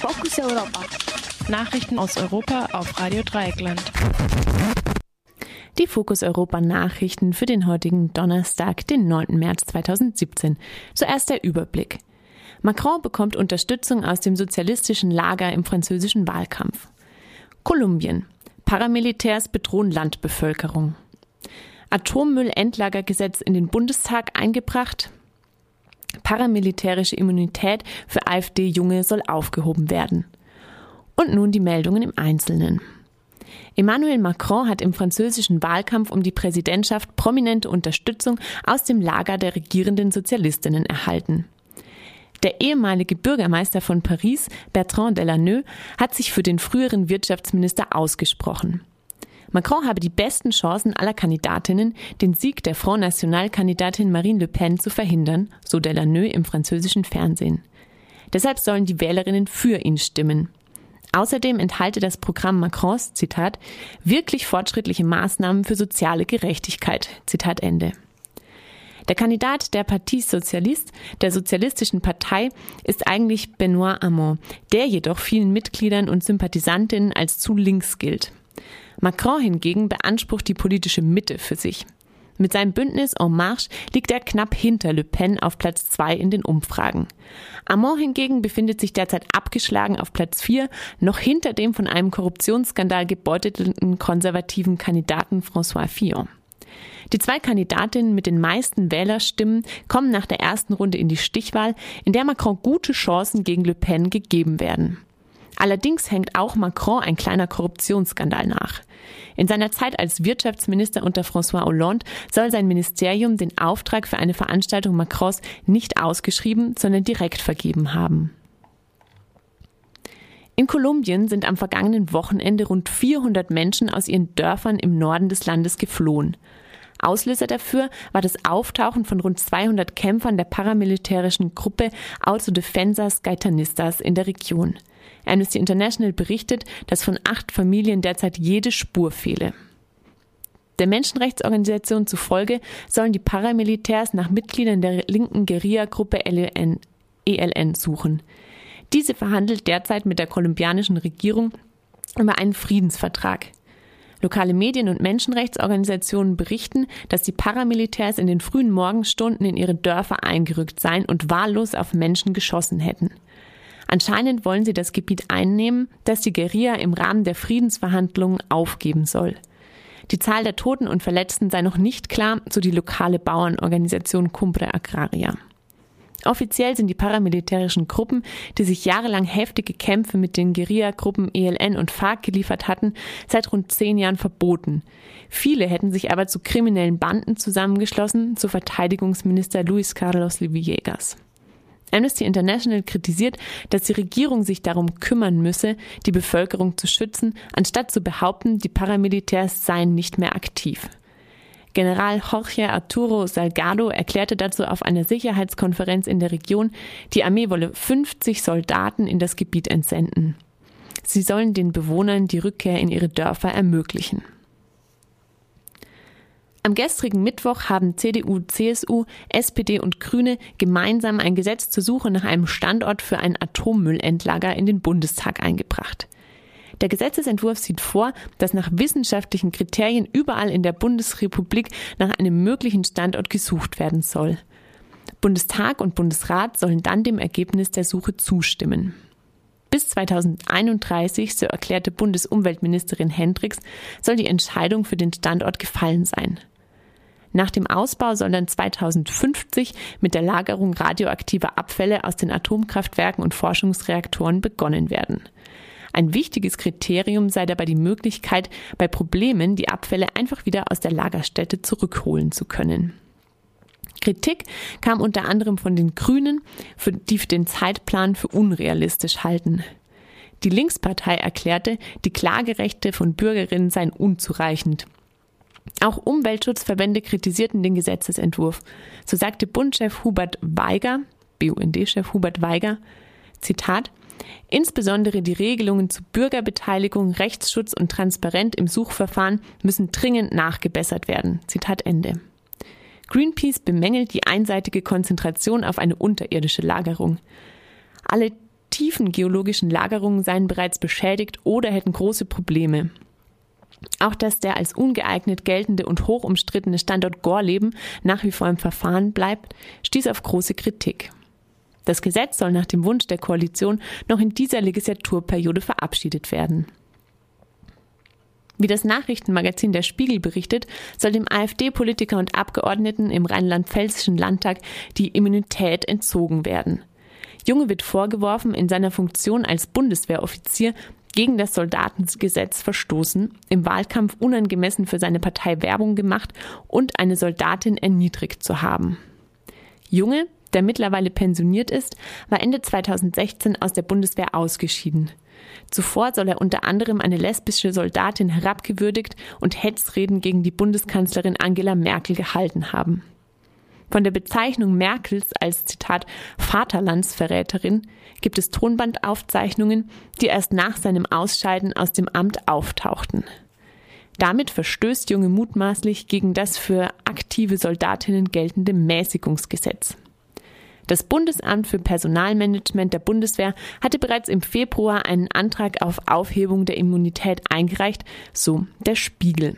Fokus Europa. Nachrichten aus Europa auf Radio Dreieckland. Die Fokus Europa Nachrichten für den heutigen Donnerstag, den 9. März 2017. Zuerst der Überblick. Macron bekommt Unterstützung aus dem sozialistischen Lager im französischen Wahlkampf. Kolumbien. Paramilitärs bedrohen Landbevölkerung. Atommüllendlagergesetz in den Bundestag eingebracht. Paramilitärische Immunität für AfD-Junge soll aufgehoben werden. Und nun die Meldungen im Einzelnen. Emmanuel Macron hat im französischen Wahlkampf um die Präsidentschaft prominente Unterstützung aus dem Lager der regierenden Sozialistinnen erhalten. Der ehemalige Bürgermeister von Paris, Bertrand Delanoë, hat sich für den früheren Wirtschaftsminister ausgesprochen. Macron habe die besten Chancen aller Kandidatinnen, den Sieg der Front National-Kandidatin Marine Le Pen zu verhindern, so Delanoë im französischen Fernsehen. Deshalb sollen die Wählerinnen für ihn stimmen. Außerdem enthalte das Programm Macrons, Zitat, wirklich fortschrittliche Maßnahmen für soziale Gerechtigkeit, Zitat Ende. Der Kandidat der Partie Socialiste, der Sozialistischen Partei, ist eigentlich Benoit Hamon, der jedoch vielen Mitgliedern und Sympathisantinnen als zu links gilt. Macron hingegen beansprucht die politische Mitte für sich. Mit seinem Bündnis En Marche liegt er knapp hinter Le Pen auf Platz zwei in den Umfragen. Amon hingegen befindet sich derzeit abgeschlagen auf Platz vier, noch hinter dem von einem Korruptionsskandal gebeuteten konservativen Kandidaten François Fillon. Die zwei Kandidatinnen mit den meisten Wählerstimmen kommen nach der ersten Runde in die Stichwahl, in der Macron gute Chancen gegen Le Pen gegeben werden. Allerdings hängt auch Macron ein kleiner Korruptionsskandal nach. In seiner Zeit als Wirtschaftsminister unter François Hollande soll sein Ministerium den Auftrag für eine Veranstaltung Macrons nicht ausgeschrieben, sondern direkt vergeben haben. In Kolumbien sind am vergangenen Wochenende rund 400 Menschen aus ihren Dörfern im Norden des Landes geflohen. Auslöser dafür war das Auftauchen von rund 200 Kämpfern der paramilitärischen Gruppe Autodefensas Gaitanistas in der Region. Amnesty International berichtet, dass von acht Familien derzeit jede Spur fehle. Der Menschenrechtsorganisation zufolge sollen die Paramilitärs nach Mitgliedern der linken Guerilla-Gruppe ELN, ELN suchen. Diese verhandelt derzeit mit der kolumbianischen Regierung über einen Friedensvertrag. Lokale Medien und Menschenrechtsorganisationen berichten, dass die Paramilitärs in den frühen Morgenstunden in ihre Dörfer eingerückt seien und wahllos auf Menschen geschossen hätten. Anscheinend wollen sie das Gebiet einnehmen, das die Guerilla im Rahmen der Friedensverhandlungen aufgeben soll. Die Zahl der Toten und Verletzten sei noch nicht klar, so die lokale Bauernorganisation Cumbre Agraria. Offiziell sind die paramilitärischen Gruppen, die sich jahrelang heftige Kämpfe mit den Guerilla-Gruppen ELN und FARC geliefert hatten, seit rund zehn Jahren verboten. Viele hätten sich aber zu kriminellen Banden zusammengeschlossen, so Verteidigungsminister Luis Carlos Villegas. Amnesty International kritisiert, dass die Regierung sich darum kümmern müsse, die Bevölkerung zu schützen, anstatt zu behaupten, die Paramilitärs seien nicht mehr aktiv. General Jorge Arturo Salgado erklärte dazu auf einer Sicherheitskonferenz in der Region, die Armee wolle 50 Soldaten in das Gebiet entsenden. Sie sollen den Bewohnern die Rückkehr in ihre Dörfer ermöglichen. Am gestrigen Mittwoch haben CDU, CSU, SPD und Grüne gemeinsam ein Gesetz zur Suche nach einem Standort für ein Atommüllendlager in den Bundestag eingebracht. Der Gesetzesentwurf sieht vor, dass nach wissenschaftlichen Kriterien überall in der Bundesrepublik nach einem möglichen Standort gesucht werden soll. Bundestag und Bundesrat sollen dann dem Ergebnis der Suche zustimmen. Bis 2031, so erklärte Bundesumweltministerin Hendricks, soll die Entscheidung für den Standort gefallen sein. Nach dem Ausbau soll dann 2050 mit der Lagerung radioaktiver Abfälle aus den Atomkraftwerken und Forschungsreaktoren begonnen werden. Ein wichtiges Kriterium sei dabei die Möglichkeit, bei Problemen die Abfälle einfach wieder aus der Lagerstätte zurückholen zu können. Kritik kam unter anderem von den Grünen, die den Zeitplan für unrealistisch halten. Die Linkspartei erklärte, die Klagerechte von Bürgerinnen seien unzureichend. Auch Umweltschutzverbände kritisierten den Gesetzesentwurf. So sagte Bundchef Hubert Weiger, BUND-Chef Hubert Weiger, Zitat, Insbesondere die Regelungen zu Bürgerbeteiligung, Rechtsschutz und Transparenz im Suchverfahren müssen dringend nachgebessert werden. Zitat Ende. Greenpeace bemängelt die einseitige Konzentration auf eine unterirdische Lagerung. Alle tiefen geologischen Lagerungen seien bereits beschädigt oder hätten große Probleme. Auch dass der als ungeeignet geltende und hoch umstrittene Standort Gorleben nach wie vor im Verfahren bleibt, stieß auf große Kritik. Das Gesetz soll nach dem Wunsch der Koalition noch in dieser Legislaturperiode verabschiedet werden. Wie das Nachrichtenmagazin Der Spiegel berichtet, soll dem AfD-Politiker und Abgeordneten im rheinland-pfälzischen Landtag die Immunität entzogen werden. Junge wird vorgeworfen, in seiner Funktion als Bundeswehroffizier gegen das Soldatengesetz verstoßen, im Wahlkampf unangemessen für seine Partei Werbung gemacht und eine Soldatin erniedrigt zu haben. Junge, der mittlerweile pensioniert ist, war Ende 2016 aus der Bundeswehr ausgeschieden. Zuvor soll er unter anderem eine lesbische Soldatin herabgewürdigt und Hetzreden gegen die Bundeskanzlerin Angela Merkel gehalten haben. Von der Bezeichnung Merkels als Zitat Vaterlandsverräterin gibt es Tonbandaufzeichnungen, die erst nach seinem Ausscheiden aus dem Amt auftauchten. Damit verstößt Junge mutmaßlich gegen das für aktive Soldatinnen geltende Mäßigungsgesetz. Das Bundesamt für Personalmanagement der Bundeswehr hatte bereits im Februar einen Antrag auf Aufhebung der Immunität eingereicht, so der Spiegel.